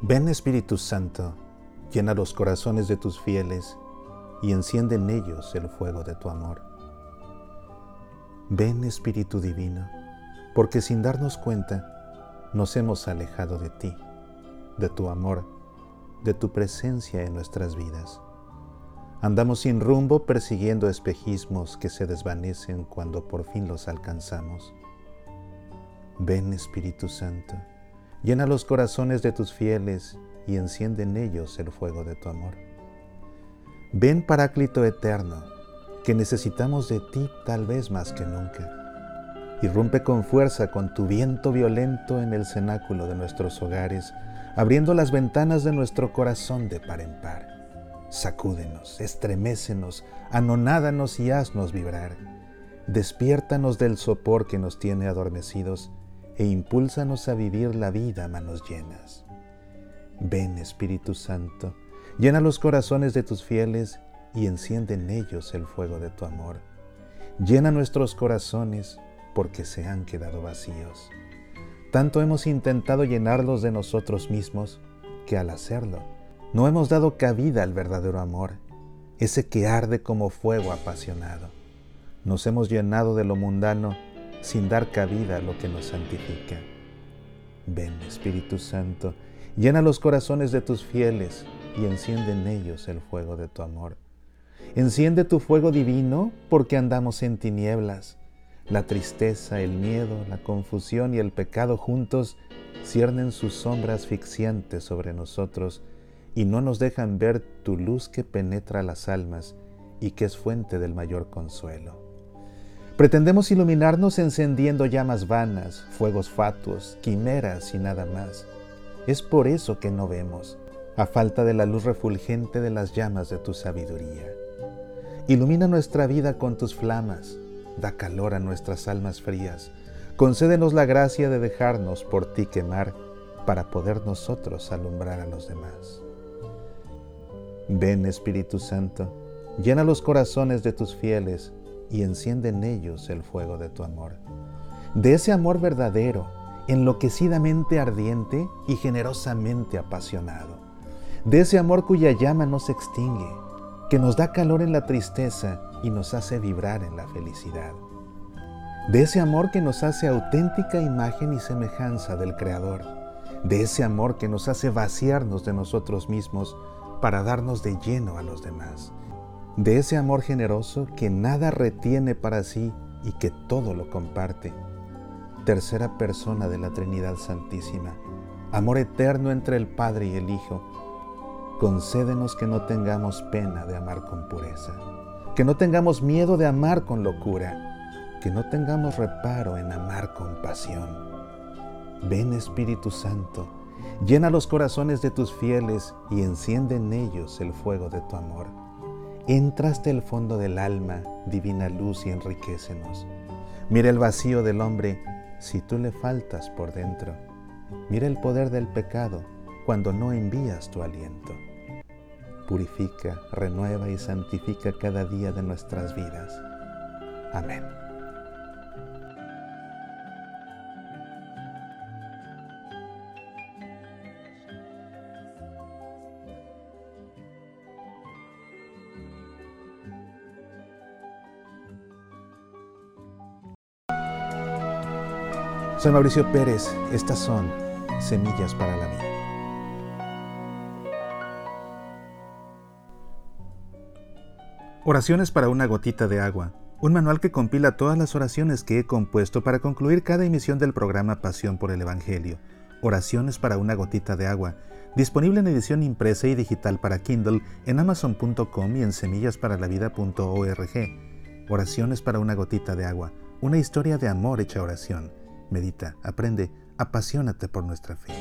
Ven Espíritu Santo, llena los corazones de tus fieles y enciende en ellos el fuego de tu amor. Ven Espíritu Divino, porque sin darnos cuenta nos hemos alejado de ti, de tu amor, de tu presencia en nuestras vidas. Andamos sin rumbo persiguiendo espejismos que se desvanecen cuando por fin los alcanzamos. Ven Espíritu Santo, llena los corazones de tus fieles y enciende en ellos el fuego de tu amor. Ven Paráclito eterno, que necesitamos de ti tal vez más que nunca. Irrumpe con fuerza con tu viento violento en el cenáculo de nuestros hogares, abriendo las ventanas de nuestro corazón de par en par. Sacúdenos, estremécenos, anonádanos y haznos vibrar. Despiértanos del sopor que nos tiene adormecidos e impúlsanos a vivir la vida a manos llenas. Ven Espíritu Santo, llena los corazones de tus fieles y enciende en ellos el fuego de tu amor. Llena nuestros corazones porque se han quedado vacíos. Tanto hemos intentado llenarlos de nosotros mismos que al hacerlo no hemos dado cabida al verdadero amor, ese que arde como fuego apasionado. Nos hemos llenado de lo mundano sin dar cabida a lo que nos santifica. Ven, Espíritu Santo, llena los corazones de tus fieles y enciende en ellos el fuego de tu amor. Enciende tu fuego divino porque andamos en tinieblas. La tristeza, el miedo, la confusión y el pecado juntos ciernen sus sombras asfixiantes sobre nosotros y no nos dejan ver tu luz que penetra las almas y que es fuente del mayor consuelo. Pretendemos iluminarnos encendiendo llamas vanas, fuegos fatuos, quimeras y nada más. Es por eso que no vemos, a falta de la luz refulgente de las llamas de tu sabiduría. Ilumina nuestra vida con tus flamas, da calor a nuestras almas frías, concédenos la gracia de dejarnos por ti quemar para poder nosotros alumbrar a los demás. Ven Espíritu Santo, llena los corazones de tus fieles, y enciende en ellos el fuego de tu amor. De ese amor verdadero, enloquecidamente ardiente y generosamente apasionado. De ese amor cuya llama no se extingue, que nos da calor en la tristeza y nos hace vibrar en la felicidad. De ese amor que nos hace auténtica imagen y semejanza del Creador. De ese amor que nos hace vaciarnos de nosotros mismos para darnos de lleno a los demás de ese amor generoso que nada retiene para sí y que todo lo comparte. Tercera persona de la Trinidad Santísima, amor eterno entre el Padre y el Hijo, concédenos que no tengamos pena de amar con pureza, que no tengamos miedo de amar con locura, que no tengamos reparo en amar con pasión. Ven Espíritu Santo, llena los corazones de tus fieles y enciende en ellos el fuego de tu amor Entraste el fondo del alma, divina luz, y enriquecenos. Mira el vacío del hombre si tú le faltas por dentro. Mira el poder del pecado cuando no envías tu aliento. Purifica, renueva y santifica cada día de nuestras vidas. Amén. Soy Mauricio Pérez, estas son Semillas para la Vida. Oraciones para una gotita de agua, un manual que compila todas las oraciones que he compuesto para concluir cada emisión del programa Pasión por el Evangelio. Oraciones para una gotita de agua, disponible en edición impresa y digital para Kindle en amazon.com y en semillasparalavida.org. Oraciones para una gotita de agua, una historia de amor hecha oración. Medita, aprende, apasionate por nuestra fe.